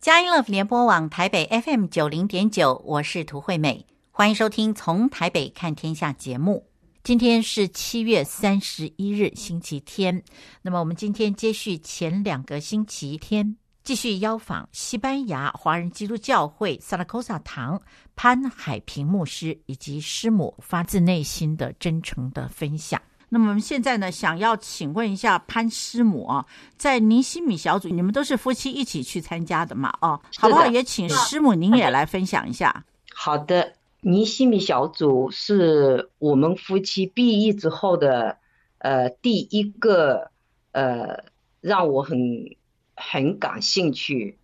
佳音乐联播网台北 FM 九零点九，我是涂惠美，欢迎收听《从台北看天下》节目。今天是七月三十一日，星期天。那么我们今天接续前两个星期天，继续邀访西班牙华人基督教会萨拉科萨堂潘海平牧师以及师母发自内心的真诚的分享。那么我们现在呢，想要请问一下潘师母啊，在尼西米小组，你们都是夫妻一起去参加的嘛？哦，好不好？也请师母您也来分享一下。好的，尼西米小组是我们夫妻毕业之后的呃第一个呃让我很很感兴趣，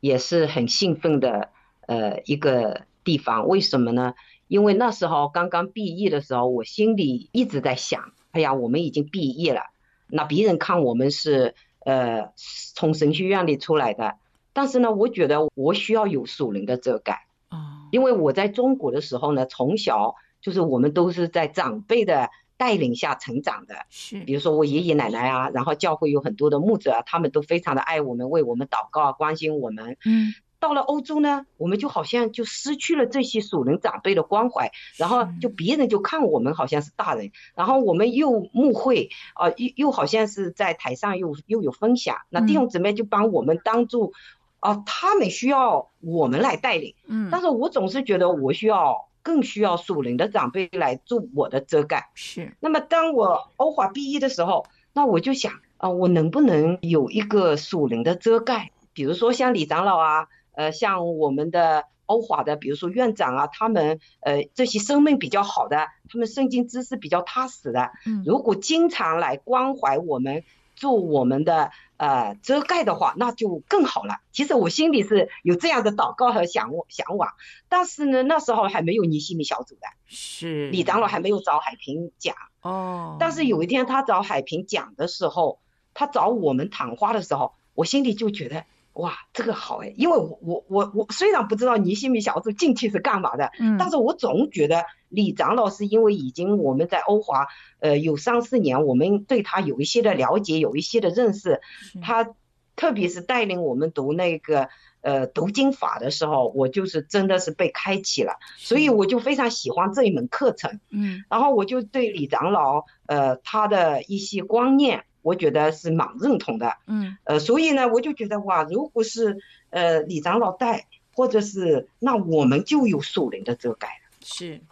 也是很兴奋的呃一个地方。为什么呢？因为那时候刚刚毕业的时候，我心里一直在想。哎呀，我们已经毕业了，那别人看我们是呃从神学院里出来的，但是呢，我觉得我需要有属灵的遮盖啊，因为我在中国的时候呢，从小就是我们都是在长辈的带领下成长的，是，比如说我爷爷奶奶啊，然后教会有很多的牧者啊，他们都非常的爱我们，为我们祷告啊，关心我们，嗯。到了欧洲呢，我们就好像就失去了这些属灵长辈的关怀，然后就别人就看我们好像是大人，然后我们又慕会啊，又又好像是在台上又又有分享，那弟兄姊妹就帮我们当做，啊，他们需要我们来带领，嗯，但是我总是觉得我需要更需要属灵的长辈来做我的遮盖，是。那么当我欧华毕业的时候，那我就想啊，我能不能有一个属灵的遮盖，比如说像李长老啊。呃，像我们的欧华的，比如说院长啊，他们呃这些生命比较好的，他们圣经知识比较踏实的，嗯，如果经常来关怀我们，做我们的呃遮盖的话，那就更好了。其实我心里是有这样的祷告和想向往，但是呢，那时候还没有尼西米小组的，是李长老还没有找海平讲哦。但是有一天他找海平讲的时候，他找我们谈话的时候，我心里就觉得。哇，这个好哎，因为我我我我虽然不知道尼西米小组进去是干嘛的，嗯，但是我总觉得李长老是因为已经我们在欧华呃有三四年，我们对他有一些的了解，有一些的认识，他特别是带领我们读那个呃读经法的时候，我就是真的是被开启了，所以我就非常喜欢这一门课程，嗯，然后我就对李长老呃他的一些观念。我觉得是蛮认同的，嗯，呃，所以呢，我就觉得哇，如果是呃李长老带，或者是那我们就有属灵的遮盖了，是，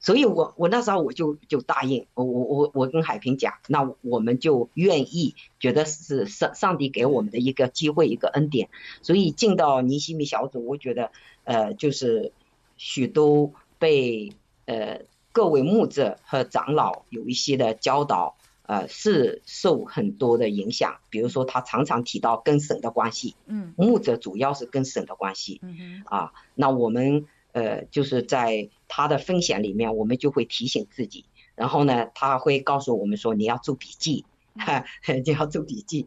所以我我那时候我就就答应，我我我我跟海平讲，那我们就愿意，觉得是上上帝给我们的一个机会，一个恩典，所以进到尼西米小组，我觉得呃就是许多被呃各位牧者和长老有一些的教导。呃，是受很多的影响，比如说他常常提到跟省的关系，嗯，牧者主要是跟省的关系，嗯哼，啊，那我们呃就是在他的分享里面，我们就会提醒自己，然后呢，他会告诉我们说你要做笔记，哈，你要做 笔记，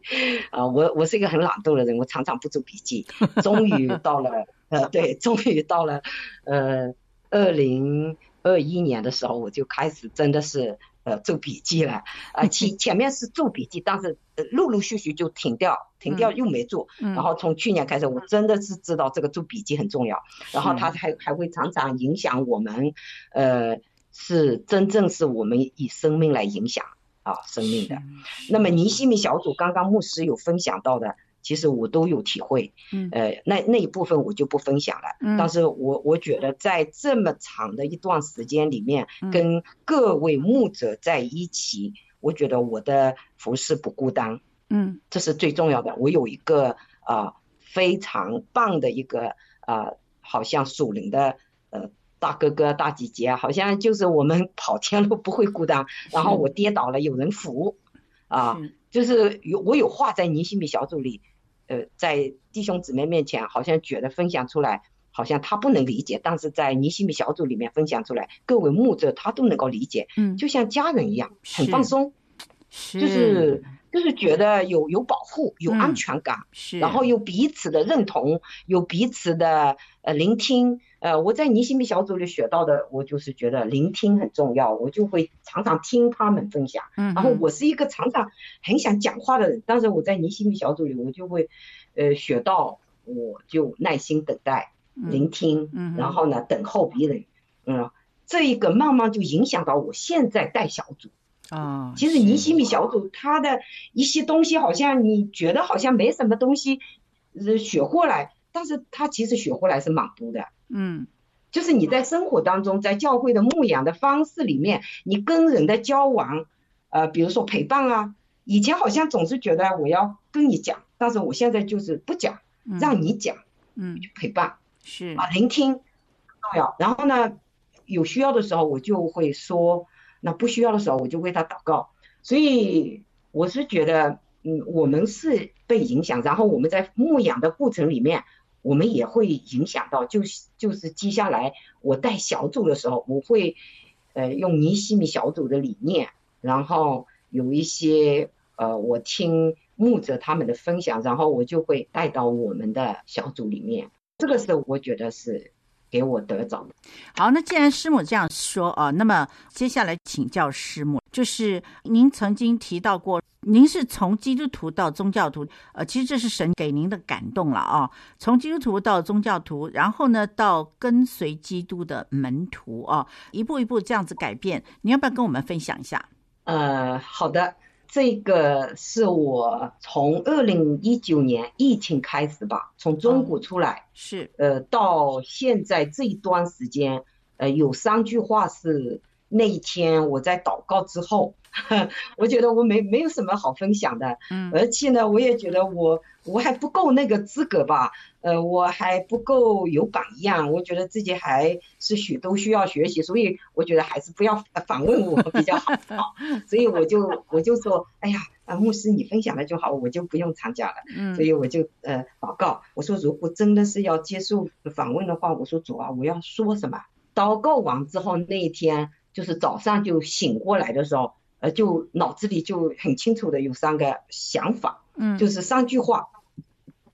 啊，我我是一个很懒惰的人，我常常不做笔记，终于到了，呃，对，终于到了，呃，二零二一年的时候，我就开始真的是。呃，做笔记了，啊，前 前面是做笔记，但是陆陆续续就停掉，停掉又没做，嗯、然后从去年开始，我真的是知道这个做笔记很重要，嗯、然后它还还会常常影响我们，呃，是真正是我们以生命来影响啊生命的。那么尼西米小组刚刚牧师有分享到的。其实我都有体会，嗯，呃，那那一部分我就不分享了。嗯，但是我我觉得在这么长的一段时间里面，跟各位牧者在一起，我觉得我的服饰不孤单，嗯，这是最重要的。我有一个啊、呃、非常棒的一个啊、呃，好像属灵的呃大哥哥大姐姐，好像就是我们 跑天路不会孤单，然后我跌倒了有人扶，啊，就是有我有话在尼西米小组里。呃，在弟兄姊妹面前，好像觉得分享出来，好像他不能理解，但是在尼西米小组里面分享出来，各位牧者他都能够理解，嗯，就像家人一样，很放松，是，就是就是觉得有有保护，有安全感，是，然后有彼此的认同，有彼此的呃聆听。呃，我在尼西米小组里学到的，我就是觉得聆听很重要，我就会常常听他们分享。嗯，然后我是一个常常很想讲话的人，但是我在尼西米小组里，我就会，呃，学到我就耐心等待、聆听，嗯，然后呢，等候别人，嗯，这一个慢慢就影响到我现在带小组啊。其实尼西米小组他的一些东西，好像你觉得好像没什么东西，呃，学过来，但是他其实学过来是蛮多的，嗯，就是你在生活当中，在教会的牧养的方式里面，你跟人的交往，呃，比如说陪伴啊。以前好像总是觉得我要跟你讲，但是我现在就是不讲，让你讲，嗯，陪伴是啊，聆听重要。然后呢，有需要的时候我就会说，那不需要的时候我就为他祷告。所以我是觉得，嗯，我们是被影响，然后我们在牧养的过程里面，我们也会影响到，就是就是接下来我带小组的时候，我会呃用尼西米小组的理念，然后有一些。呃，我听牧者他们的分享，然后我就会带到我们的小组里面。这个是我觉得是给我得着的。好，那既然师母这样说啊，那么接下来请教师母，就是您曾经提到过，您是从基督徒到宗教徒，呃，其实这是神给您的感动了啊。从基督徒到宗教徒，然后呢，到跟随基督的门徒啊，一步一步这样子改变，你要不要跟我们分享一下？呃，好的。这个是我从二零一九年疫情开始吧，从中国出来，嗯、是呃，到现在这一段时间，呃，有三句话是那一天我在祷告之后。我觉得我没没有什么好分享的，嗯，而且呢，我也觉得我我还不够那个资格吧，呃，我还不够有榜样，我觉得自己还是许都需要学习，所以我觉得还是不要访问我比较好，所以我就我就说，哎呀，啊，牧师你分享了就好，我就不用参加了，嗯，所以我就呃祷告，我说如果真的是要接受访问的话，我说主啊，我要说什么？祷告完之后那一天就是早上就醒过来的时候。呃，就脑子里就很清楚的有三个想法，嗯，就是三句话，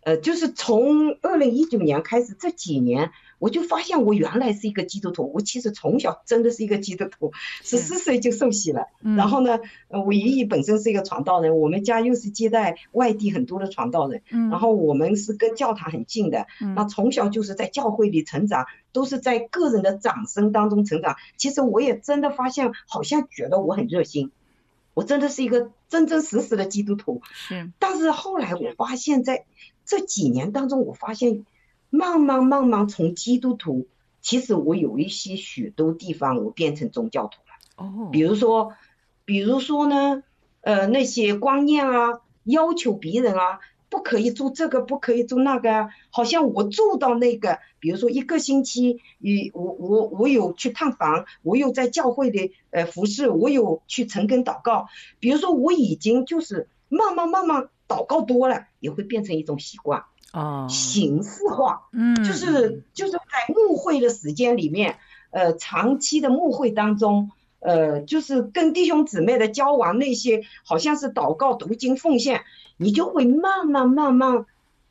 呃，就是从二零一九年开始这几年，我就发现我原来是一个基督徒，我其实从小真的是一个基督徒，十四岁就受洗了，嗯，然后呢，呃，我爷爷本身是一个传道人，我们家又是接待外地很多的传道人，嗯，然后我们是跟教堂很近的，嗯，那从小就是在教会里成长。都是在个人的掌声当中成长。其实我也真的发现，好像觉得我很热心，我真的是一个真真实实的基督徒。是。但是后来我发现，在这几年当中，我发现慢慢慢慢从基督徒，其实我有一些许多地方我变成宗教徒了。哦。比如说，比如说呢，呃，那些观念啊，要求别人啊。不可以做这个，不可以做那个啊！好像我做到那个，比如说一个星期，与我我我有去探访，我有在教会的呃服侍，我有去诚恳祷告。比如说我已经就是慢慢慢慢祷告多了，也会变成一种习惯啊，形式化，嗯，就是就是在牧会的时间里面，呃，长期的牧会当中，呃，就是跟弟兄姊妹的交往那些，好像是祷告、读经、奉献。你就会慢慢慢慢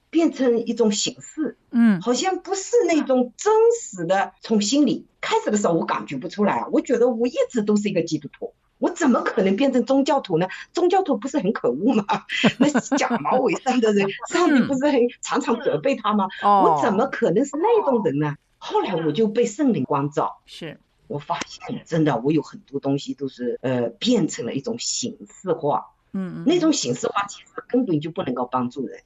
变成一种形式，嗯，好像不是那种真实的。从心里开始的时候，我感觉不出来啊，我觉得我一直都是一个基督徒，我怎么可能变成宗教徒呢？宗教徒不是很可恶吗？那假冒伪善的人，上帝不是很常常责备他吗？我怎么可能是那种人呢？后来我就被圣灵光照，是我发现真的，我有很多东西都是呃变成了一种形式化。嗯，那种形式化其实根本就不能够帮助人。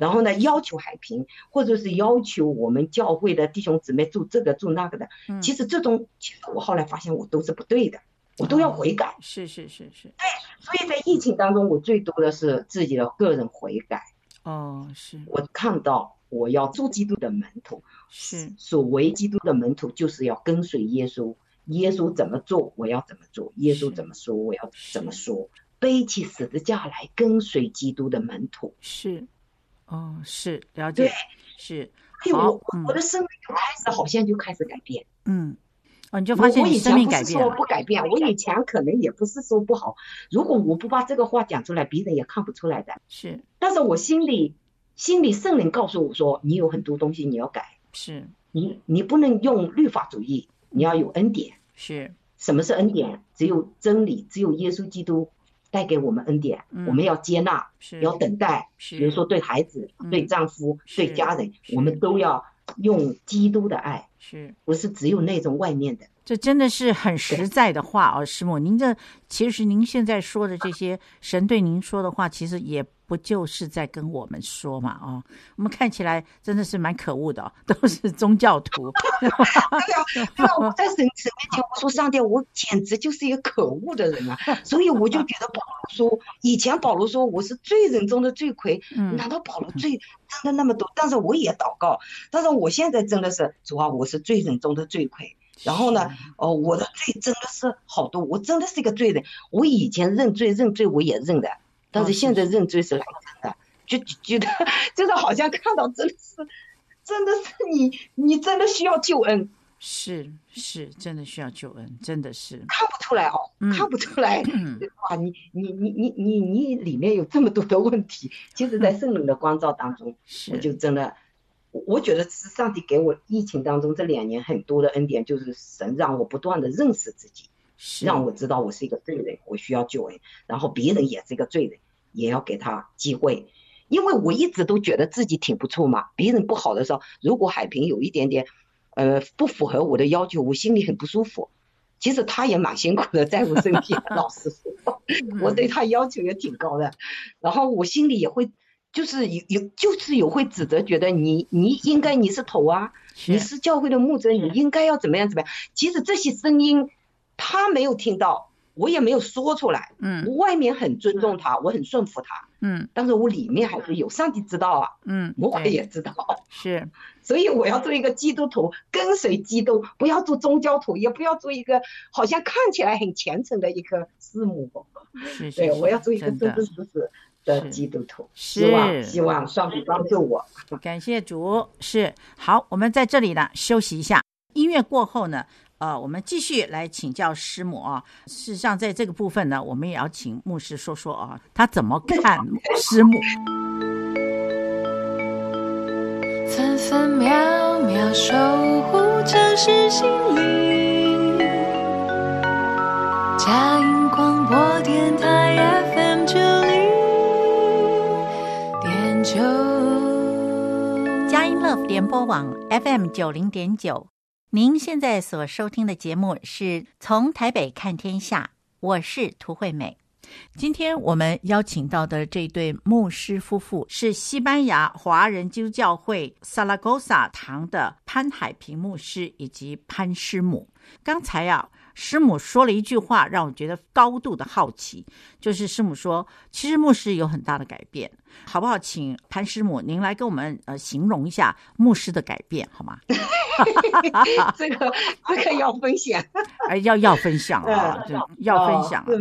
然后呢，要求海平，或者是要求我们教会的弟兄姊妹做这个做那个的，其实这种，其实我后来发现我都是不对的，我都要悔改。是是是是。对，所以在疫情当中，我最多的是自己的个人悔改。哦，是。我看到我要做基督的门徒，是。所谓基督的门徒，就是要跟随耶稣，耶稣怎么做，我要怎么做；耶稣怎么说，我要怎么说。背起十字架来跟随基督的门徒。是，哦，是了解，对。是。哎，我我的生命就开始好像就开始改变，嗯，哦，你就发现你生命改变。我以前不是说不改变，我以前可能也不是说不好。如果我不把这个话讲出来，别人也看不出来的。是，但是我心里心里圣灵告诉我说，你有很多东西你要改，是你你不能用律法主义，你要有恩典。是，什么是恩典？只有真理，只有耶稣基督。带给我们恩典，嗯、我们要接纳，要等待。比如说对孩子、嗯、对丈夫、对家人，我们都要用基督的爱，是不是只有那种外面的？这真的是很实在的话哦，师母，您这其实您现在说的这些神对您说的话，其实也。不就是在跟我们说嘛？哦，我们看起来真的是蛮可恶的，哦，都是宗教徒。对啊，对啊，我在神神面前，我说上帝，我简直就是一个可恶的人啊！所以我就觉得保罗说，以前保罗说我是罪人中的罪魁，嗯，难道保罗罪真的那么多？但是我也祷告，但是我现在真的是主啊，我是罪人中的罪魁。然后呢，哦，我的罪真的是好多，我真的是一个罪人。我以前认罪认罪，我也认的。但是现在认罪是来真的，就觉得 就是好像看到真的是，真的是你，你真的需要救恩，是是，真的需要救恩，真的是。看不出来哦，嗯、看不出来，嗯、哇，你你你你你你里面有这么多的问题，其实，在圣灵的光照当中，我就真的，我觉得是上帝给我疫情当中这两年很多的恩典，就是神让我不断的认识自己。让我知道我是一个罪人，我需要救恩，然后别人也是一个罪人，也要给他机会，因为我一直都觉得自己挺不错嘛。别人不好的时候，如果海平有一点点，呃，不符合我的要求，我心里很不舒服。其实他也蛮辛苦的，在我身边，老实说，我对他要求也挺高的。然后我心里也会，就是有有，就是有会指责，觉得你你应该你是头啊，你是教会的牧者，你应该要怎么样怎么样。其实这些声音。他没有听到，我也没有说出来。嗯，我外面很尊重他，我很顺服他。嗯，但是我里面还是有，上帝知道啊。嗯，魔鬼也知道。是，所以我要做一个基督徒，跟随基督，不要做宗教徒，也不要做一个好像看起来很虔诚的一个师母。是，对，我要做一个真真实实的基督徒。希望希望上帝帮助我。感谢主。是，好，我们在这里呢休息一下，音乐过后呢。呃，我们继续来请教师母啊。事实上，在这个部分呢，我们也要请牧师说说啊，他怎么看师母？分分秒秒守护城市心灵，嘉音广播电台联播网 FM 九零点九。您现在所收听的节目是从台北看天下，我是涂惠美。今天我们邀请到的这对牧师夫妇是西班牙华人基督教会萨拉戈萨堂的潘海平牧师以及潘师母。刚才啊。师母说了一句话，让我觉得高度的好奇，就是师母说，其实牧师有很大的改变，好不好？请潘师母您来跟我们呃形容一下牧师的改变，好吗？这个这个要分享，哎，要要分享啊，对，要分享，对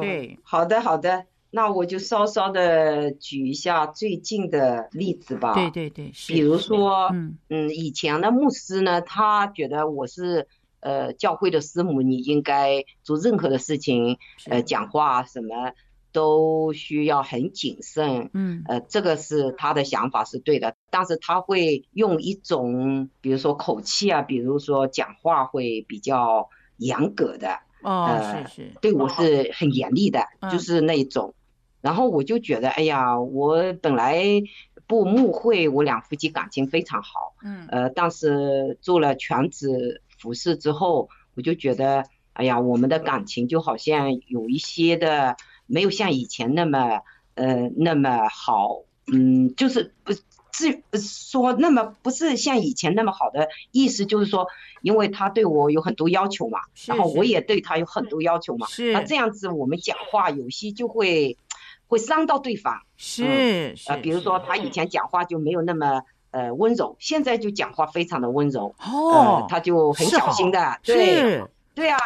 对。好的好的，那我就稍稍的举一下最近的例子吧。对对对，比如说，嗯嗯，以前的牧师呢，他觉得我是。呃，教会的师母，你应该做任何的事情，呃，讲话什么都需要很谨慎。嗯，呃，这个是他的想法是对的，但是他会用一种，比如说口气啊，比如说讲话会比较严格的。哦，呃、是是，对我是很严厉的，哦、就是那一种。嗯、然后我就觉得，哎呀，我本来不牧会，我俩夫妻感情非常好。嗯，呃，但是做了全职。服侍之后，我就觉得，哎呀，我们的感情就好像有一些的没有像以前那么，呃，那么好，嗯，就是不是说那么不是像以前那么好的意思，就是说，因为他对我有很多要求嘛，是是然后我也对他有很多要求嘛，是，那这样子我们讲话有些就会会伤到对方，是，嗯、呃，比如说他以前讲话就没有那么。呃，温柔，现在就讲话非常的温柔，哦、呃，他就很小心的，哦、对，对啊，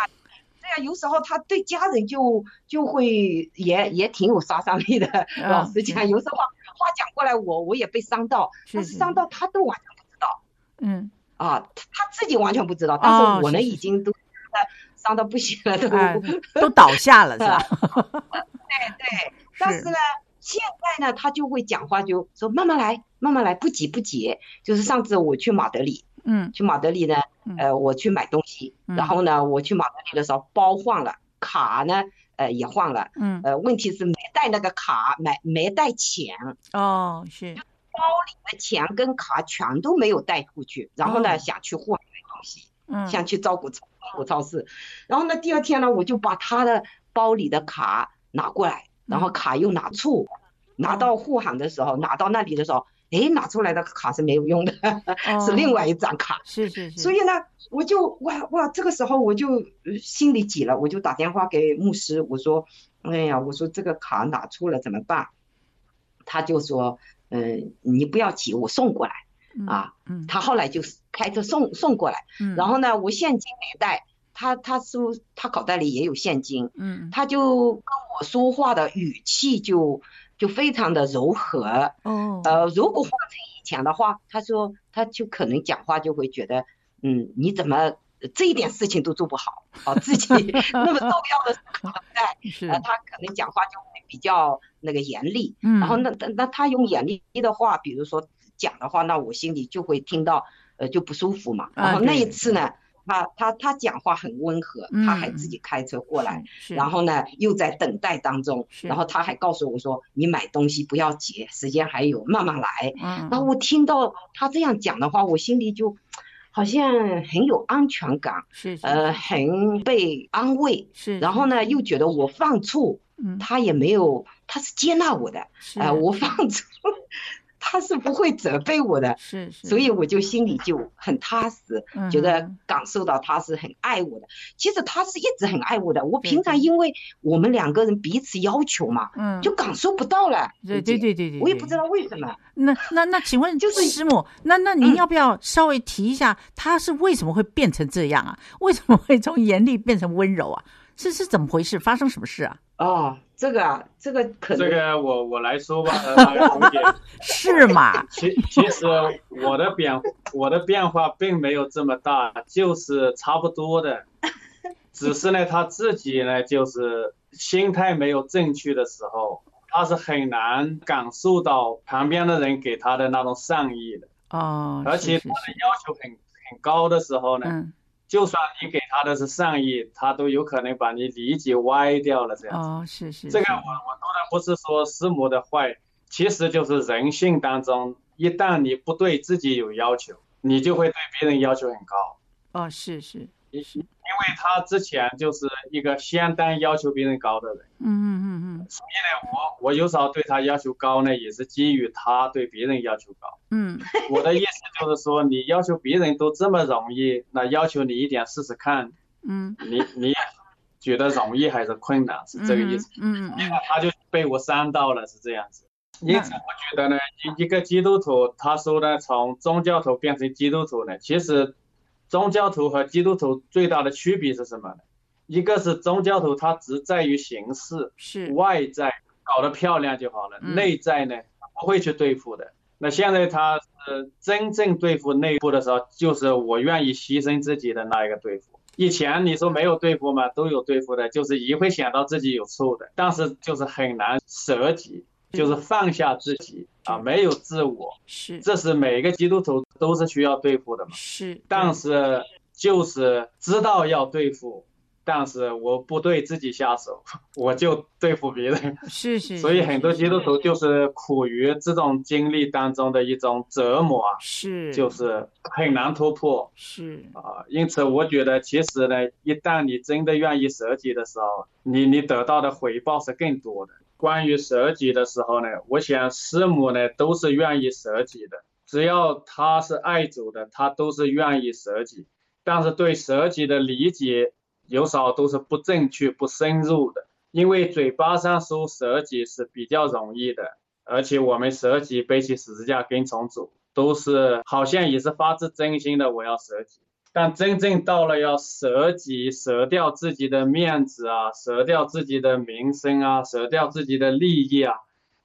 对啊，有时候他对家人就就会也也挺有杀伤力的，哦、老实讲，有时候话话讲过来我，我我也被伤到，是但是伤到他都完全不知道，嗯，啊，他自己完全不知道，但是我呢已经都伤到不行了，都、哎、都倒下了，是吧？对对，但是呢。现在呢，他就会讲话，就说慢慢来，慢慢来，不急不急。就是上次我去马德里，嗯，去马德里呢，呃，我去买东西，然后呢，我去马德里的时候包换了卡呢，呃也换了，嗯，呃问题是没带那个卡，没没带钱，哦是，包里的钱跟卡全都没有带出去，然后呢、哦、想去换东西，嗯，想去招股招股超市，然后呢第二天呢我就把他的包里的卡拿过来，然后卡又拿错，嗯、拿到护航的时候、嗯、拿到那里的时候。哎，拿出来的卡是没有用的，哦、是另外一张卡。是是是。所以呢，我就哇哇，这个时候我就心里急了，我就打电话给牧师，我说，哎呀，我说这个卡拿错了怎么办？他就说，嗯、呃，你不要急，我送过来。嗯、啊，嗯。他后来就开车送送过来。嗯。然后呢，我现金没带，他他说他口袋里也有现金。嗯。他就跟我说话的语气就。就非常的柔和，哦，呃，如果换成以前的话，他说他就可能讲话就会觉得，嗯，你怎么这一点事情都做不好，啊，自己 那么重要的口袋，呃，他可能讲话就会比较那个严厉，嗯，然后那那那他用严厉的话，比如说讲的话，那我心里就会听到，呃，就不舒服嘛，然后那一次呢。他他他讲话很温和，他还自己开车过来，嗯、然后呢又在等待当中，然后他还告诉我说：“你买东西不要急，时间还有，慢慢来。”嗯，然后我听到他这样讲的话，我心里就好像很有安全感，是，是，呃，很被安慰，是，然后呢又觉得我犯错，嗯，他也没有，他是接纳我的，呃，我犯错。他是不会责备我的，是是，所以我就心里就很踏实，嗯，觉得感受到他是很爱我的。其实他是一直很爱我的，我平常因为我们两个人彼此要求嘛，嗯，就感受不到了。对对对对对，我也不知道为什么。那那那，请问就是师母，那那您要不要稍微提一下，他是为什么会变成这样啊？为什么会从严厉变成温柔啊？是是怎么回事？发生什么事啊？哦。这个啊，这个可能这个我我来说吧，是吗？其其实我的变我的变化并没有这么大，就是差不多的，只是呢他自己呢就是心态没有正确的时候，他是很难感受到旁边的人给他的那种善意的哦，而且他的要求很很高的时候呢。嗯就算你给他的是善意，他都有可能把你理解歪掉了。这样哦，是是，是。这个我我当然不是说师母的坏，其实就是人性当中，一旦你不对自己有要求，你就会对别人要求很高。哦，是是。因因为他之前就是一个相当要求别人高的人，嗯嗯嗯嗯，所以呢，我我有时候对他要求高呢，也是基于他对别人要求高。嗯，我的意思就是说，你要求别人都这么容易，那要求你一点试试看。嗯，你你觉得容易还是困难？是这个意思。嗯嗯，嗯，他就被我伤到了，是这样子。因此，我觉得呢，一一个基督徒，他说呢，从宗教徒变成基督徒呢，其实。宗教徒和基督徒最大的区别是什么呢？一个是宗教徒，他只在于形式，是外在搞得漂亮就好了，嗯、内在呢不会去对付的。那现在他是真正对付内部的时候，就是我愿意牺牲自己的那一个对付。以前你说没有对付嘛？都有对付的，就是也会想到自己有错的，但是就是很难舍己。就是放下自己啊，没有自我，是，这是每个基督徒都是需要对付的嘛。是，但是就是知道要对付，但是我不对自己下手，我就对付别人。是是。所以很多基督徒就是苦于这种经历当中的一种折磨，是，就是很难突破。是啊，因此我觉得其实呢，一旦你真的愿意舍己的时候，你你得到的回报是更多的。关于舍己的时候呢，我想师母呢都是愿意舍己的，只要他是爱主的，他都是愿意舍己。但是对舍己的理解有少都是不正确、不深入的，因为嘴巴上说舍己是比较容易的，而且我们舍己背起十字架跟从主，都是好像也是发自真心的，我要舍己。但真正到了要舍己、舍掉自己的面子啊，舍掉自己的名声啊，舍掉自己的利益啊，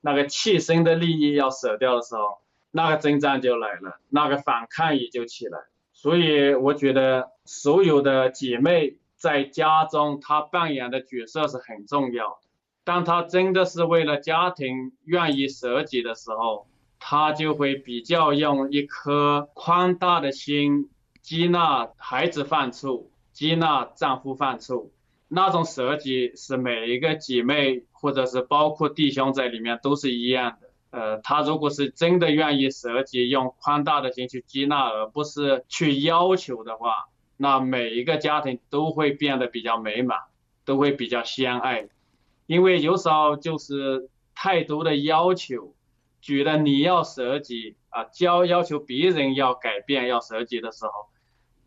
那个切身的利益要舍掉的时候，那个征战就来了，那个反抗也就起来。所以我觉得所有的姐妹在家中，她扮演的角色是很重要的。当她真的是为了家庭愿意舍己的时候，她就会比较用一颗宽大的心。接纳孩子犯错，接纳丈夫犯错，那种舍己是每一个姐妹或者是包括弟兄在里面都是一样的。呃，他如果是真的愿意舍己，用宽大的心去接纳，而不是去要求的话，那每一个家庭都会变得比较美满，都会比较相爱。因为有时候就是太多的要求，觉得你要舍己啊，教要求别人要改变要舍己的时候，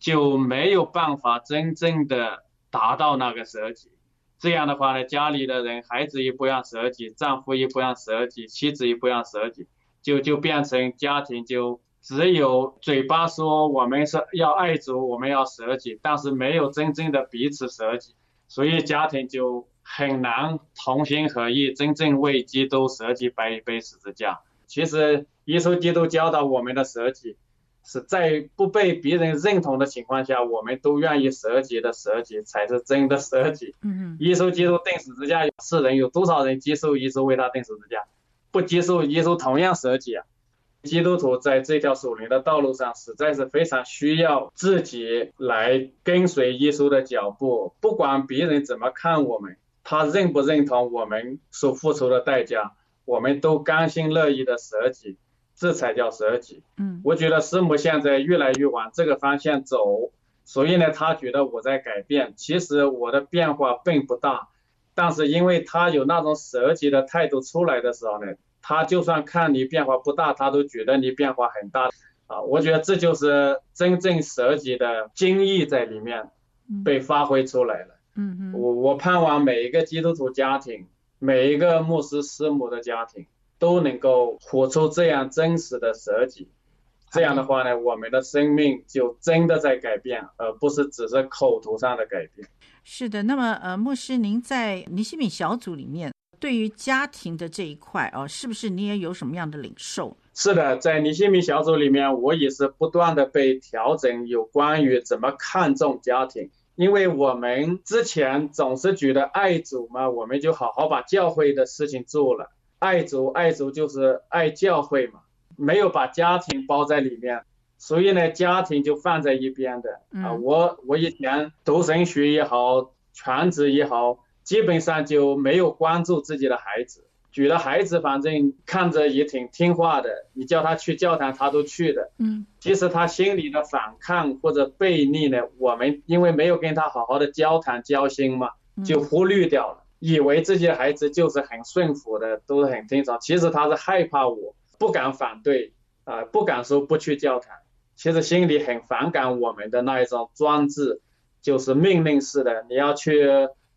就没有办法真正的达到那个舍己。这样的话呢，家里的人，孩子也不让舍己，丈夫也不让舍己，妻子也不让舍己，就就变成家庭就只有嘴巴说我们是要爱主，我们要舍己，但是没有真正的彼此舍己，所以家庭就很难同心合意，真正为基督舍己，背一背十字架。其实耶稣基督教导我们的舍己。是在不被别人认同的情况下，我们都愿意舍己的舍己，才是真的舍己。嗯嗯。耶稣基督钉十字架，世人有多少人接受耶稣为他钉十字架？不接受耶稣同样舍己啊。基督徒在这条属灵的道路上，实在是非常需要自己来跟随耶稣的脚步，不管别人怎么看我们，他认不认同我们所付出的代价，我们都甘心乐意的舍己。这才叫舍己。嗯，我觉得师母现在越来越往这个方向走，所以呢，他觉得我在改变。其实我的变化并不大，但是因为他有那种舍己的态度出来的时候呢，他就算看你变化不大，他都觉得你变化很大。啊，我觉得这就是真正舍己的精义在里面被发挥出来了。嗯嗯，我我盼望每一个基督徒家庭，每一个牧师师母的家庭。都能够活出这样真实的舍己，这样的话呢，我们的生命就真的在改变，而不是只是口头上的改变。是的，那么呃，牧师，您在尼西米小组里面，对于家庭的这一块哦，是不是你也有什么样的领受？是的，在尼西米小组里面，我也是不断的被调整，有关于怎么看重家庭，因为我们之前总是觉得爱主嘛，我们就好好把教会的事情做了。爱主，爱主就是爱教会嘛，没有把家庭包在里面，所以呢，家庭就放在一边的。啊，我我以前读神学也好，全职也好，基本上就没有关注自己的孩子，觉得孩子反正看着也挺听话的，你叫他去教堂他都去的。嗯，其实他心里的反抗或者背逆呢，我们因为没有跟他好好的交谈交心嘛，就忽略掉了。以为自己的孩子就是很顺服的，都是很听从。其实他是害怕我，不敢反对啊、不敢说不去教堂。其实心里很反感我们的那一种专制，就是命令式的，你要去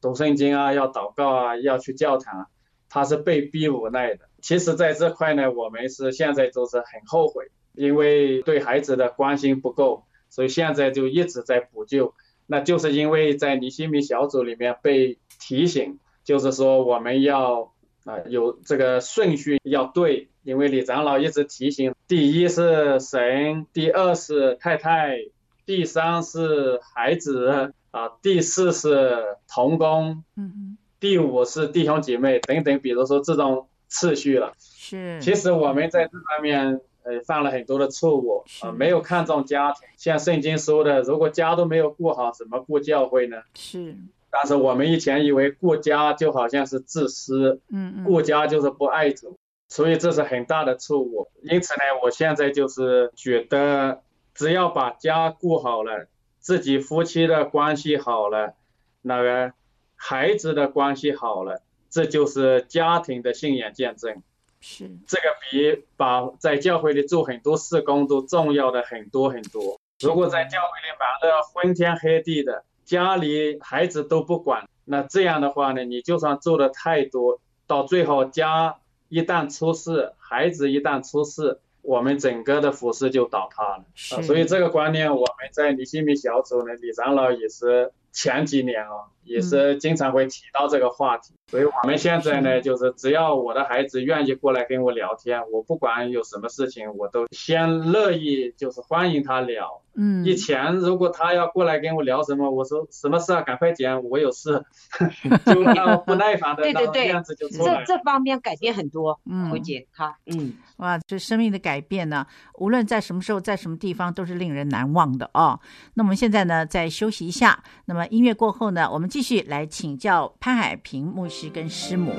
读圣经啊，要祷告啊，要去教堂。他是被逼无奈的。其实在这块呢，我们是现在都是很后悔，因为对孩子的关心不够，所以现在就一直在补救。那就是因为在尼西米小组里面被提醒。就是说，我们要啊有这个顺序要对，因为李长老一直提醒，第一是神，第二是太太，第三是孩子啊，第四是童工，嗯，第五是弟兄姐妹等等，比如说这种次序了。是。其实我们在这方面呃犯了很多的错误啊，没有看重家庭，像圣经说的，如果家都没有顾好，怎么顾教会呢？是。但是我们以前以为顾家就好像是自私，嗯，顾家就是不爱主，所以这是很大的错误。因此呢，我现在就是觉得，只要把家顾好了，自己夫妻的关系好了，那个孩子的关系好了，这就是家庭的信仰见证。是，这个比把在教会里做很多事工都重要的很多很多。如果在教会里忙得昏天黑地的。家里孩子都不管，那这样的话呢，你就算做的太多，到最后家一旦出事，孩子一旦出事，我们整个的服饰就倒塌了。是，所以这个观念我们在李新民小组呢，李长老也是前几年啊，也是经常会提到这个话题。嗯所以我们现在呢，就是只要我的孩子愿意过来跟我聊天，我不管有什么事情，我都先乐意就是欢迎他聊。嗯，以前如果他要过来跟我聊什么，我说什么事啊，赶快讲，我有事，就那不耐烦的，对对对，这样子就出来。这这方面改变很多，嗯，慧姐好，嗯，哇，这生命的改变呢，无论在什么时候，在什么地方，都是令人难忘的哦。那我们现在呢，再休息一下，那么音乐过后呢，我们继继续来请教潘海平牧师跟师母。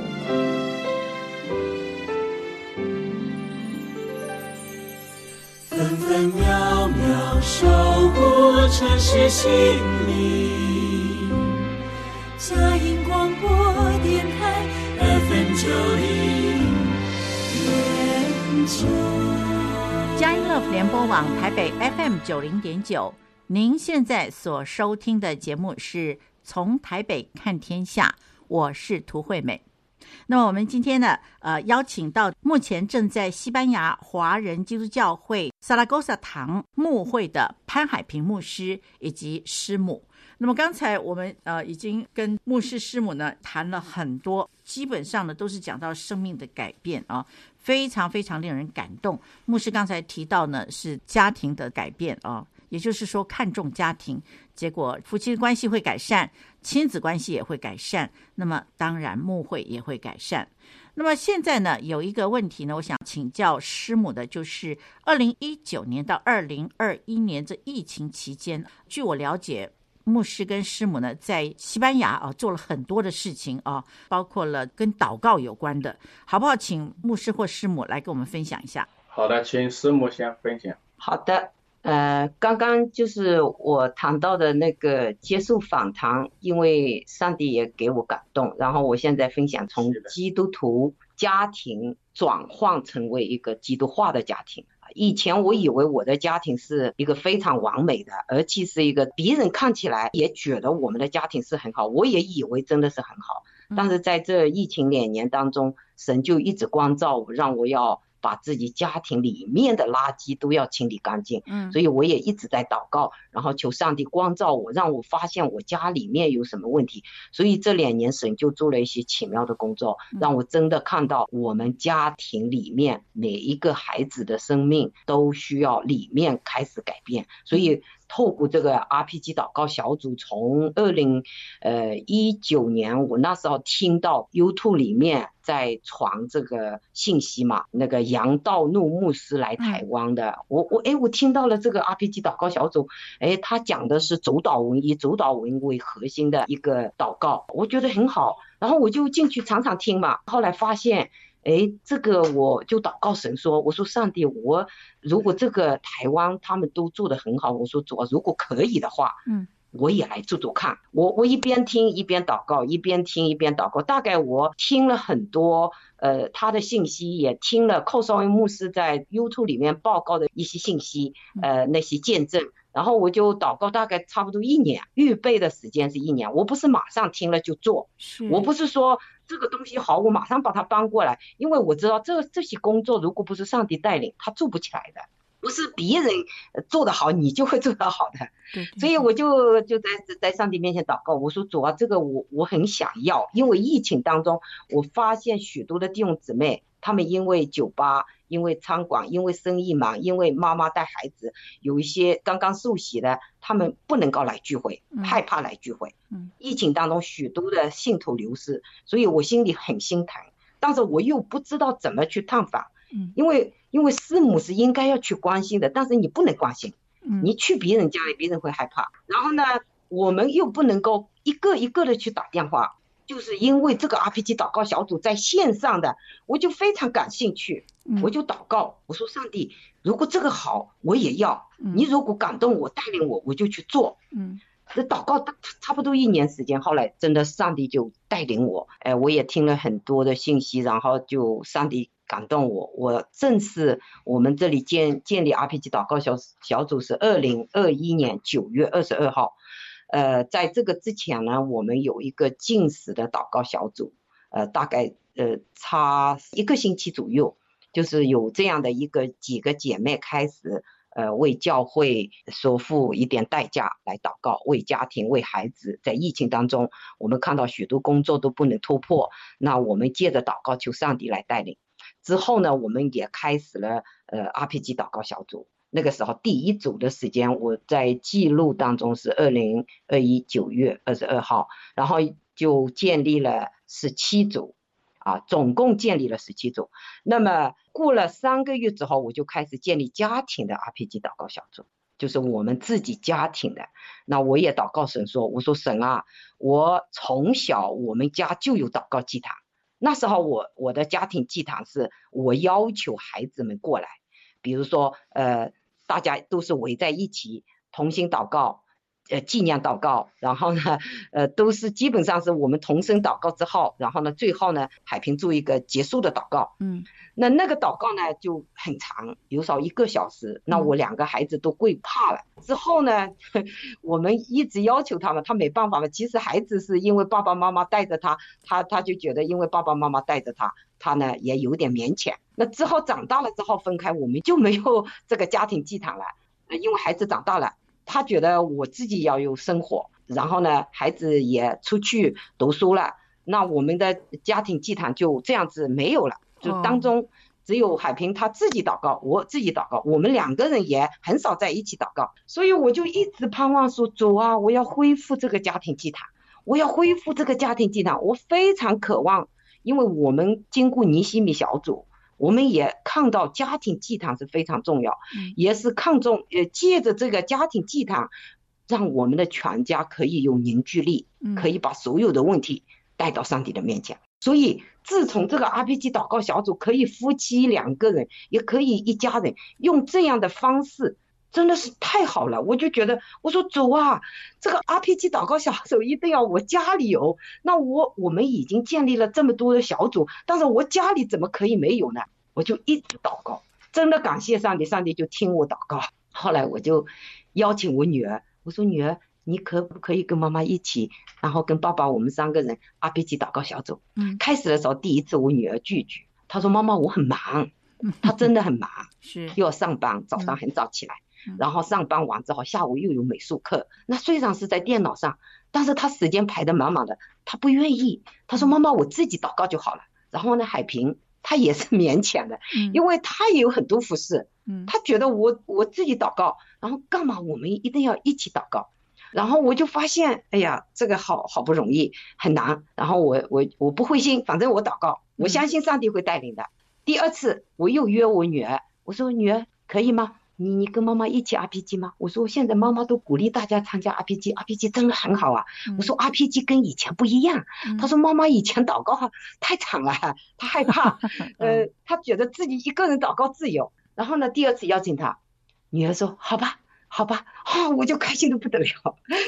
分分秒秒守护城市心灵，佳音广播电台 FM 九零点九，佳音乐联播网台北 FM 九零点九。您现在所收听的节目是从台北看天下，我是涂惠美。那么我们今天呢，呃，邀请到目前正在西班牙华人基督教会萨拉戈萨堂牧会的潘海平牧师以及师母。那么刚才我们呃已经跟牧师师母呢谈了很多，基本上呢都是讲到生命的改变啊，非常非常令人感动。牧师刚才提到呢是家庭的改变啊。也就是说，看重家庭，结果夫妻的关系会改善，亲子关系也会改善，那么当然牧会也会改善。那么现在呢，有一个问题呢，我想请教师母的，就是二零一九年到二零二一年这疫情期间，据我了解，牧师跟师母呢在西班牙啊做了很多的事情啊，包括了跟祷告有关的，好不好？请牧师或师母来跟我们分享一下。好的，请师母先分享。好的。呃，刚刚就是我谈到的那个接受访谈，因为上帝也给我感动，然后我现在分享从基督徒家庭转换成为一个基督化的家庭。以前我以为我的家庭是一个非常完美的，而且是一个别人看起来也觉得我们的家庭是很好，我也以为真的是很好。但是在这疫情两年当中，神就一直光照我，让我要。把自己家庭里面的垃圾都要清理干净，嗯，所以我也一直在祷告，然后求上帝光照我，让我发现我家里面有什么问题。所以这两年神就做了一些奇妙的工作，让我真的看到我们家庭里面每一个孩子的生命都需要里面开始改变，所以。透过这个 RPG 祷告小组，从二零呃一九年，我那时候听到 YouTube 里面在传这个信息嘛，那个杨道怒牧师来台湾的，我我哎，我听到了这个 RPG 祷告小组，哎，他讲的是主祷文，以主祷文为核心的一个祷告，我觉得很好，然后我就进去常常听嘛，后来发现。哎，这个我就祷告神说，我说上帝，我如果这个台湾他们都做得很好，我说主，如果可以的话，嗯，我也来做做看。我我一边听一边祷告，一边听一边祷告。大概我听了很多，呃，他的信息，也听了寇绍恩牧师在 YouTube 里面报告的一些信息，呃，那些见证。然后我就祷告，大概差不多一年，预备的时间是一年。我不是马上听了就做，我不是说这个东西好，我马上把它搬过来，因为我知道这这些工作如果不是上帝带领，他做不起来的。不是别人做得好，你就会做得好的。对，所以我就就在在上帝面前祷告，我说主啊，这个我我很想要，因为疫情当中，我发现许多的弟兄姊妹，他们因为酒吧。因为餐馆，因为生意忙，因为妈妈带孩子，有一些刚刚受洗的，他们不能够来聚会，害怕来聚会。嗯，疫情当中许多的信徒流失，所以我心里很心疼，但是我又不知道怎么去探访。嗯，因为因为师母是应该要去关心的，但是你不能关心，你去别人家里，别人会害怕。然后呢，我们又不能够一个一个的去打电话。就是因为这个 RPG 祷告小组在线上的，我就非常感兴趣，我就祷告，我说上帝，如果这个好，我也要。你如果感动我，带领我，我就去做。嗯，这祷告差不多一年时间，后来真的上帝就带领我，哎，我也听了很多的信息，然后就上帝感动我，我正式我们这里建建立 RPG 祷告小小组是二零二一年九月二十二号。呃，在这个之前呢，我们有一个禁食的祷告小组，呃，大概呃差一个星期左右，就是有这样的一个几个姐妹开始，呃，为教会所付一点代价来祷告，为家庭、为孩子，在疫情当中，我们看到许多工作都不能突破，那我们借着祷告求上帝来带领。之后呢，我们也开始了呃 RPG 祷告小组。那个时候第一组的时间，我在记录当中是二零二一九月二十二号，然后就建立了十七组，啊，总共建立了十七组。那么过了三个月之后，我就开始建立家庭的 RPG 祷告小组。就是我们自己家庭的。那我也祷告神说，我说神啊，我从小我们家就有祷告祭坛。那时候我我的家庭祭坛是我要求孩子们过来，比如说呃，大家都是围在一起同心祷告。呃，纪念祷告，然后呢，呃，都是基本上是我们同声祷告之后，然后呢，最后呢，海平做一个结束的祷告。嗯，那那个祷告呢就很长，有少一个小时。那我两个孩子都跪怕了。之后呢，我们一直要求他们，他没办法嘛。其实孩子是因为爸爸妈妈带着他，他他就觉得因为爸爸妈妈带着他，他呢也有点勉强。那之后长大了之后分开，我们就没有这个家庭祭坛了，因为孩子长大了。他觉得我自己要有生活，然后呢，孩子也出去读书了，那我们的家庭祭坛就这样子没有了，就当中只有海平他自己祷告，我自己祷告，我们两个人也很少在一起祷告，所以我就一直盼望说，主啊，我要恢复这个家庭祭坛，我要恢复这个家庭祭坛，我非常渴望，因为我们经过尼西米小组。我们也看到家庭祭坛是非常重要，也是看重呃借着这个家庭祭坛，让我们的全家可以有凝聚力，可以把所有的问题带到上帝的面前。所以自从这个 RPG 祷告小组可以夫妻两个人，也可以一家人用这样的方式。真的是太好了，我就觉得，我说主啊，这个 RPG 祷告小组一定要我家里有。那我我们已经建立了这么多的小组，但是我家里怎么可以没有呢？我就一直祷告，真的感谢上帝，上帝就听我祷告。后来我就邀请我女儿，我说女儿，你可不可以跟妈妈一起，然后跟爸爸我们三个人 RPG 祷告小组？嗯，开始的时候第一次我女儿拒绝，她说妈妈我很忙，她真的很忙，是又要上班，早上很早起来。然后上班完之后，下午又有美术课。那虽然是在电脑上，但是他时间排得满满的，他不愿意。他说：“妈妈，我自己祷告就好了。”然后呢，海平他也是 勉强的，因为他也有很多服饰，他觉得我我自己祷告，然后干嘛我们一定要一起祷告？然后我就发现，哎呀，这个好好不容易，很难。然后我我我不灰心，反正我祷告，我相信上帝会带领的。第二次我又约我女儿，我说：“女儿可以吗？”你你跟妈妈一起 RPG 吗？我说现在妈妈都鼓励大家参加 RPG，RPG 真的很好啊。我说 RPG 跟以前不一样。他说妈妈以前祷告太长了，他害怕，呃，他觉得自己一个人祷告自由。然后呢，第二次邀请他，女儿说好吧，好吧，啊，我就开心的不得了。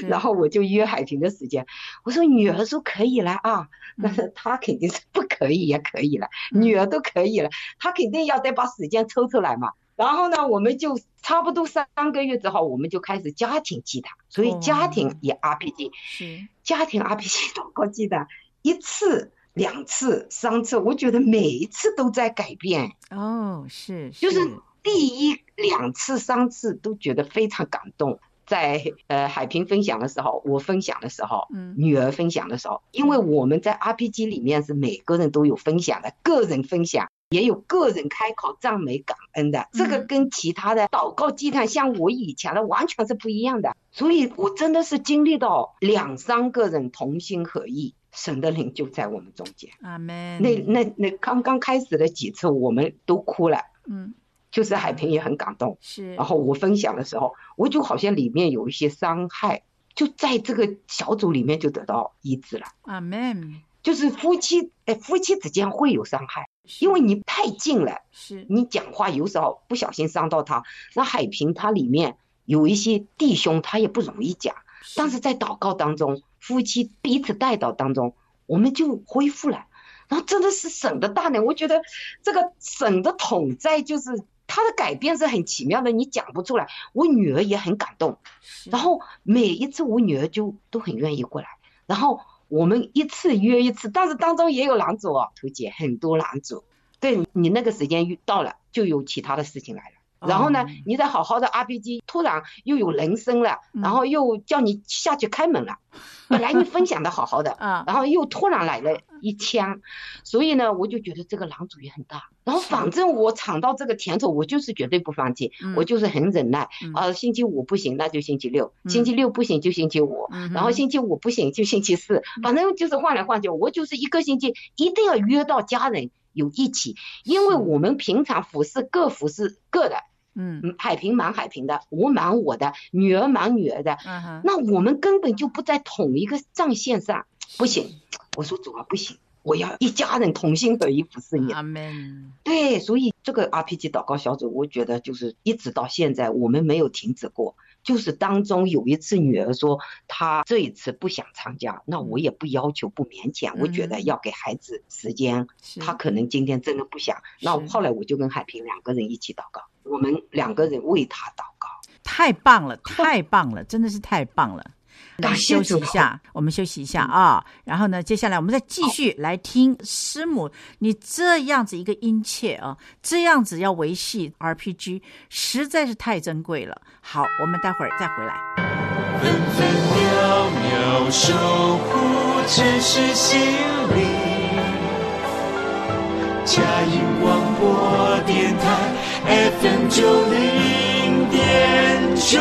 然后我就约海平的时间，我说女儿说可以了啊，但是他肯定是不可以也可以了，女儿都可以了，他肯定要得把时间抽出来嘛。然后呢，我们就差不多三个月之后，我们就开始家庭祭坛，所以家庭也 RPG，是家庭 RPG 祷告祭坛，一次、两次、三次，我觉得每一次都在改变。哦，是，就是第一两次、三次都觉得非常感动。在呃海平分享的时候，我分享的时候，嗯，女儿分享的时候，因为我们在 RPG 里面是每个人都有分享的，个人分享。也有个人开口赞美感恩的，这个跟其他的祷告祭坛，像我以前的完全是不一样的。所以我真的是经历到两三个人同心合意，神的灵就在我们中间。阿门。那那那刚刚开始的几次，我们都哭了。嗯，就是海平也很感动。是。然后我分享的时候，我就好像里面有一些伤害，就在这个小组里面就得到医治了。阿门。就是夫妻，哎，夫妻之间会有伤害。因为你太近了，是你讲话有时候不小心伤到他。那海平他里面有一些弟兄，他也不容易讲，但是在祷告当中，夫妻彼此带祷当中，我们就恢复了。然后真的是省的大能，我觉得这个省的统在就是他的改变是很奇妙的，你讲不出来。我女儿也很感动，然后每一次我女儿就都很愿意过来，然后。我们一次约一次，但是当中也有拦阻哦，图姐很多拦阻。对，你那个时间遇到了，就有其他的事情来了。然后呢，你再好好的 RPG，突然又有人声了，然后又叫你下去开门了。本来你分享的好好的，然后又突然来了一枪，所以呢，我就觉得这个狼主意很大。然后反正我尝到这个甜头，我就是绝对不放弃，我就是很忍耐。啊，星期五不行，那就星期六；星期六不行，就星期五；然后星期五不行，就星期四。反正就是换来换去，我就是一个星期一定要约到家人有一起，因为我们平常服侍各服侍各的。嗯，海平忙海平的，我忙我的，女儿忙女儿的，嗯哼，那我们根本就不在同一个战线上，不行，我说主啊，不行，我要一家人同心合一服侍你。阿门。对，所以这个 RPG 祷告小组，我觉得就是一直到现在，我们没有停止过。就是当中有一次，女儿说她这一次不想参加，那我也不要求，不勉强，我觉得要给孩子时间。她可能今天真的不想，那后来我就跟海平两个人一起祷告，我们两个人为他祷告。太棒了，太棒了，真的是太棒了。来休息一下，我们休息一下啊、哦。然后呢，接下来我们再继续来听师母，你这样子一个殷切啊，这样子要维系 RPG，实在是太珍贵了。好，我们待会儿再回来。分分秒秒守护城市心灵，佳音广播电台 FM 九零点九。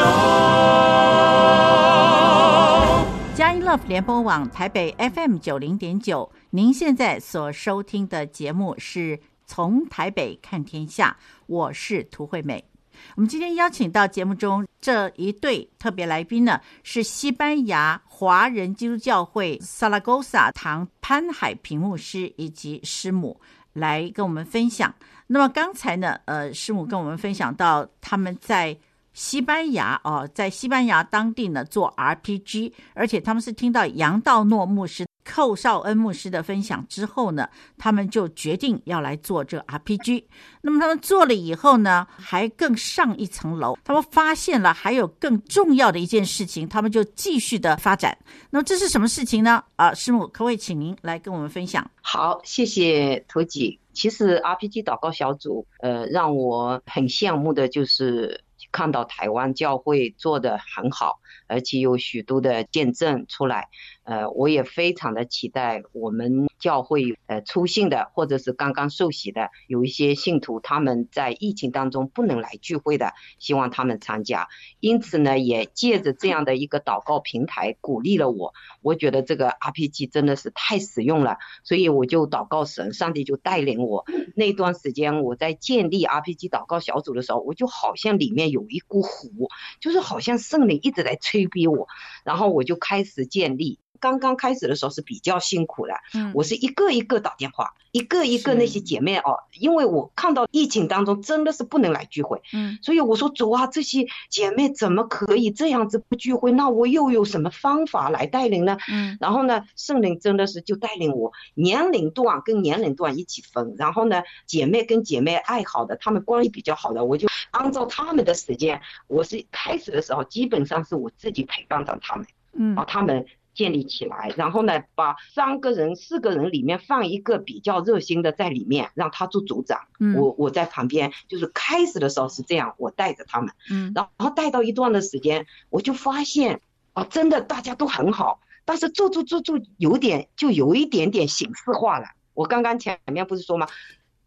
佳音 Love 联播网台北 FM 九零点九，您现在所收听的节目是从台北看天下，我是涂惠美。我们今天邀请到节目中这一对特别来宾呢，是西班牙华人基督教会萨拉戈萨堂潘海平牧师以及师母来跟我们分享。那么刚才呢，呃，师母跟我们分享到他们在。西班牙哦，在西班牙当地呢做 RPG，而且他们是听到杨道诺牧师、寇绍恩牧师的分享之后呢，他们就决定要来做这 RPG。那么他们做了以后呢，还更上一层楼，他们发现了还有更重要的一件事情，他们就继续的发展。那么这是什么事情呢？啊，师母，可不可以请您来跟我们分享？好，谢谢涂姐。其实 RPG 祷告小组，呃，让我很羡慕的就是。看到台湾教会做得很好，而且有许多的见证出来。呃，我也非常的期待我们教会呃初信的或者是刚刚受洗的有一些信徒，他们在疫情当中不能来聚会的，希望他们参加。因此呢，也借着这样的一个祷告平台鼓励了我。我觉得这个 RPG 真的是太实用了，所以我就祷告神，上帝就带领我。那段时间我在建立 RPG 祷告小组的时候，我就好像里面有一股火，就是好像圣灵一直在催逼我，然后我就开始建立。刚刚开始的时候是比较辛苦的，嗯，我是一个一个打电话，一个一个那些姐妹哦，因为我看到疫情当中真的是不能来聚会，嗯，所以我说主啊，这些姐妹怎么可以这样子不聚会？那我又有什么方法来带领呢？嗯，然后呢，圣灵真的是就带领我年龄段跟年龄段一起分，然后呢，姐妹跟姐妹爱好的，她们关系比较好的，我就按照他们的时间，我是开始的时候基本上是我自己陪伴着他们，嗯，把他们。建立起来，然后呢，把三个人、四个人里面放一个比较热心的在里面，让他做组长。嗯，我我在旁边，就是开始的时候是这样，我带着他们。嗯，然后带到一段的时间，我就发现，啊，真的大家都很好，但是做做做做有点，就有一点点形式化了。我刚刚前面不是说吗？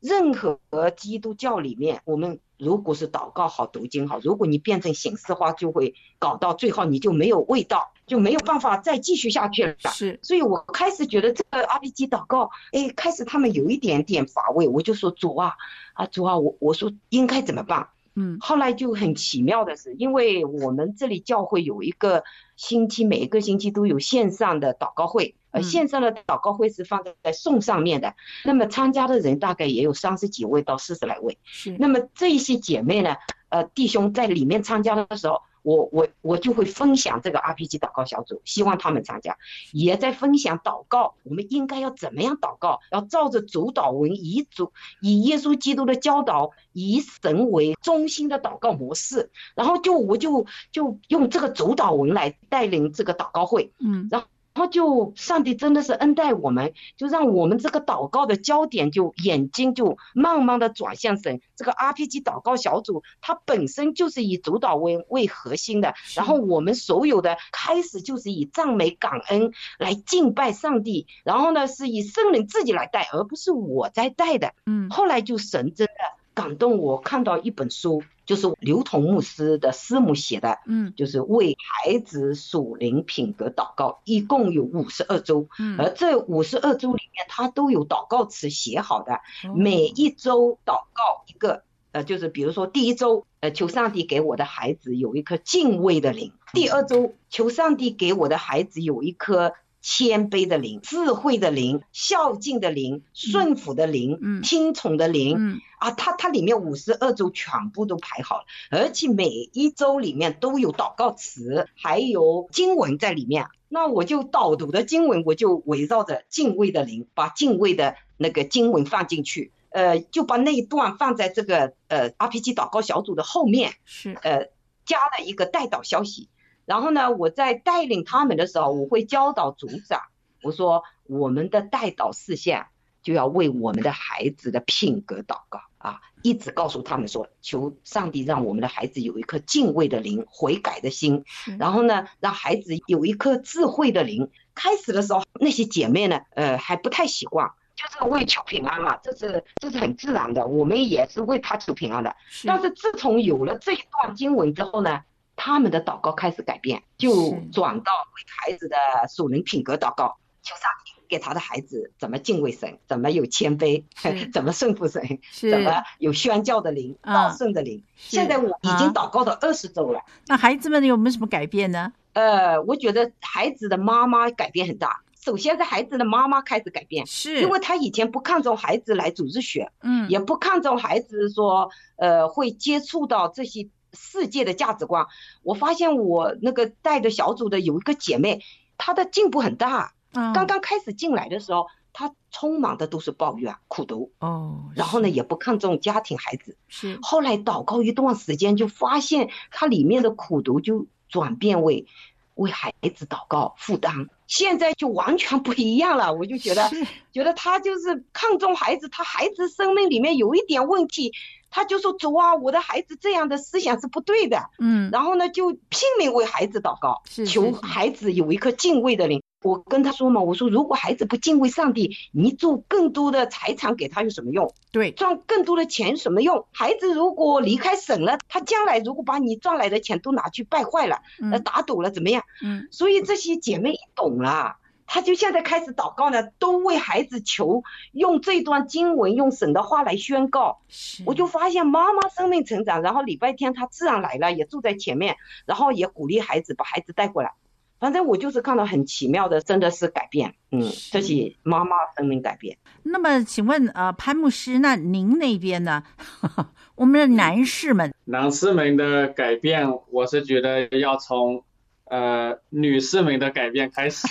任何基督教里面，我们如果是祷告好、读经好，如果你变成形式化，就会搞到最后你就没有味道，就没有办法再继续下去了。是，所以我开始觉得这个 RPG 祷告，哎，开始他们有一点点乏味，我就说主啊，啊主啊，我我说应该怎么办？嗯，后来就很奇妙的是，因为我们这里教会有一个星期，每一个星期都有线上的祷告会，而线上的祷告会是放在送上面的，那么参加的人大概也有三十几位到四十来位。是，那么这一些姐妹呢，呃，弟兄在里面参加的时候。我我我就会分享这个 RPG 祷告小组，希望他们参加，也在分享祷告，我们应该要怎么样祷告？要照着主祷文，以主以耶稣基督的教导，以神为中心的祷告模式，然后就我就就用这个主导文来带领这个祷告会，嗯，然后。然后就上帝真的是恩待我们，就让我们这个祷告的焦点就眼睛就慢慢的转向神。这个 RPG 祷告小组它本身就是以主导为为核心的，然后我们所有的开始就是以赞美感恩来敬拜上帝，然后呢是以圣灵自己来带，而不是我在带的。嗯，后来就神真的感动我，看到一本书。就是刘同牧师的师母写的，嗯，就是为孩子属灵品格祷告，一共有五十二周，嗯，而这五十二周里面，他都有祷告词写好的，每一周祷告一个呃，就是比如说第一周，呃，求上帝给我的孩子有一颗敬畏的灵；第二周，求上帝给我的孩子有一颗。谦卑的灵，智慧的灵，孝敬的灵，顺服的灵，嗯，听从的灵，嗯，啊，它它里面五十二周全部都排好了，而且每一周里面都有祷告词，还有经文在里面。那我就导读的经文，我就围绕着敬畏的灵，把敬畏的那个经文放进去，呃，就把那一段放在这个呃 RPG 祷告小组的后面，是。呃加了一个代祷消息。然后呢，我在带领他们的时候，我会教导组长，我说我们的带导事项就要为我们的孩子的品格祷告啊，一直告诉他们说，求上帝让我们的孩子有一颗敬畏的灵、悔改的心，然后呢，让孩子有一颗智慧的灵。开始的时候，那些姐妹呢，呃，还不太习惯，就是为求平安嘛，这是这是很自然的，我们也是为他求平安的。但是自从有了这一段经文之后呢，他们的祷告开始改变，就转到为孩子的属灵品格祷告，求上帝给他的孩子怎么敬畏神，怎么有谦卑，怎么顺服神，怎么有宣教的灵、道顺的灵。现在我已经祷告到二十周了。那孩子们有没有什么改变呢？呃，我觉得孩子的妈妈改变很大。首先是孩子的妈妈开始改变，是因为他以前不看重孩子来组织学，嗯，也不看重孩子说，呃，会接触到这些。世界的价值观，我发现我那个带的小组的有一个姐妹，她的进步很大。嗯，刚刚开始进来的时候，她充满的都是抱怨、苦读。哦，然后呢，也不看重家庭、孩子。是。后来祷告一段时间，就发现她里面的苦读就转变为为孩子祷告、负担。现在就完全不一样了。我就觉得，觉得她就是看重孩子，她孩子生命里面有一点问题。他就说：“主啊，我的孩子这样的思想是不对的。”嗯，然后呢，就拼命为孩子祷告，求孩子有一颗敬畏的灵。我跟他说嘛，我说如果孩子不敬畏上帝，你做更多的财产给他有什么用？对，赚更多的钱有什么用？孩子如果离开省了，他将来如果把你赚来的钱都拿去败坏了，呃，打赌了怎么样？嗯，所以这些姐妹懂了。他就现在开始祷告呢，都为孩子求，用这段经文，用神的话来宣告。我就发现妈妈生命成长，然后礼拜天他自然来了，也住在前面，然后也鼓励孩子把孩子带过来。反正我就是看到很奇妙的，真的是改变。嗯，这是妈妈生命改变。那么，请问呃，潘牧师，那您那边呢？我们的男士们，男士们的改变，我是觉得要从。呃，女士们的改变开始，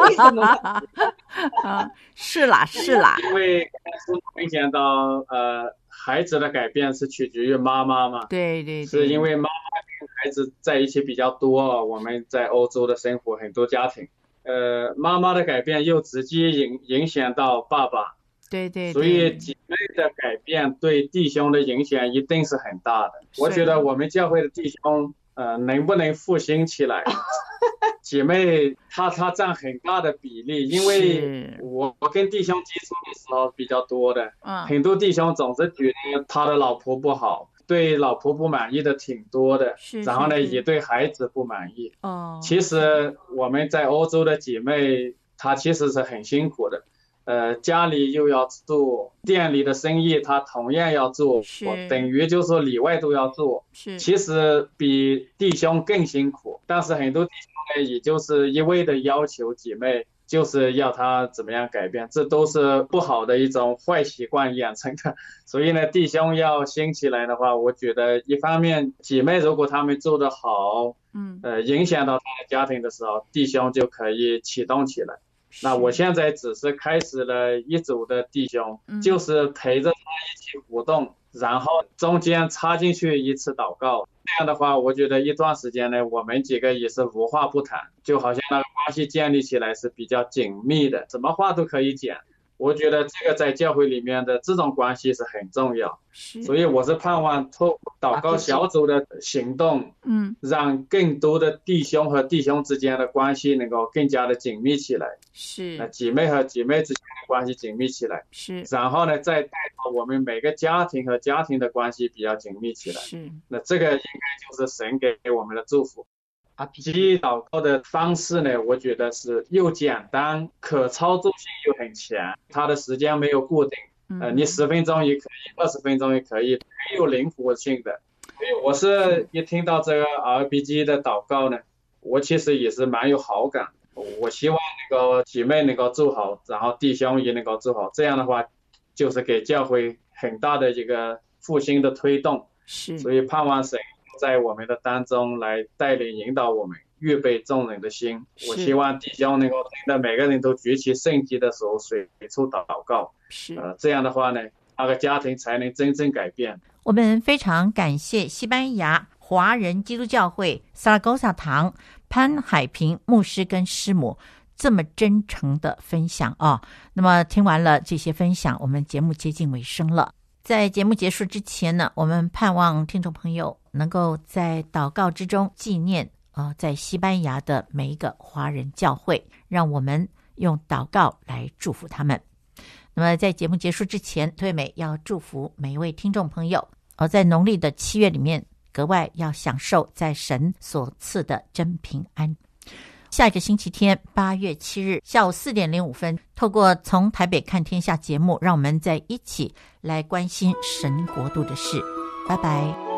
为什么？啊，是啦，是啦，因为是明显到呃，孩子的改变是取决于妈妈嘛，对，对对，是因为妈妈跟孩子在一起比较多，我们在欧洲的生活很多家庭，呃，妈妈的改变又直接影影响到爸爸，对，对对，所以姐妹的改变对弟兄的影响一定是很大的。我觉得我们教会的弟兄。呃，能不能复兴起来？姐妹，她她占很大的比例，因为我我跟弟兄接触的时候比较多的，嗯，很多弟兄总是觉得他的老婆不好，对老婆不满意的挺多的，然后呢，也对孩子不满意。哦，其实我们在欧洲的姐妹，她其实是很辛苦的。呃，家里又要做，店里的生意他同样要做，等于就是说里外都要做。是，其实比弟兄更辛苦。但是很多弟兄呢，也就是一味的要求姐妹，就是要他怎么样改变，这都是不好的一种坏习惯养成的。所以呢，弟兄要兴起来的话，我觉得一方面姐妹如果他们做得好，嗯，呃，影响到他的家庭的时候，弟兄就可以启动起来。那我现在只是开始了一组的弟兄，嗯、就是陪着他一起活动，然后中间插进去一次祷告。这样的话，我觉得一段时间呢，我们几个也是无话不谈，就好像那个关系建立起来是比较紧密的，什么话都可以讲。我觉得这个在教会里面的这种关系是很重要，所以我是盼望透过祷告小组的行动，嗯，让更多的弟兄和弟兄之间的关系能够更加的紧密起来，是，那姐妹和姐妹之间的关系紧密起来，是，然后呢，再带到我们每个家庭和家庭的关系比较紧密起来，是，那这个应该就是神给我们的祝福。RPG 祷告的方式呢，我觉得是又简单，可操作性又很强。它的时间没有固定，呃，你十分钟也可以，二十分钟也可以，很有灵活性的。所以我是一听到这个 RPG 的祷告呢，我其实也是蛮有好感。我希望那个姐妹能够做好，然后弟兄也能够做好，这样的话就是给教会很大的一个复兴的推动。是，所以盼望神在我们的当中来带领引导我们，预备众人的心。我希望弟兄能够听到每个人都举起圣经的时候，随处祷告。是，呃，这样的话呢，那个家庭才能真正改变。我们非常感谢西班牙华人基督教会萨拉戈萨堂潘海平牧师跟师母这么真诚的分享啊。那么听完了这些分享，我们节目接近尾声了。在节目结束之前呢，我们盼望听众朋友能够在祷告之中纪念啊，在西班牙的每一个华人教会，让我们用祷告来祝福他们。那么在节目结束之前，推美要祝福每一位听众朋友，而在农历的七月里面，格外要享受在神所赐的真平安。下一个星期天，八月七日下午四点零五分，透过从台北看天下节目，让我们在一起来关心神国度的事。拜拜。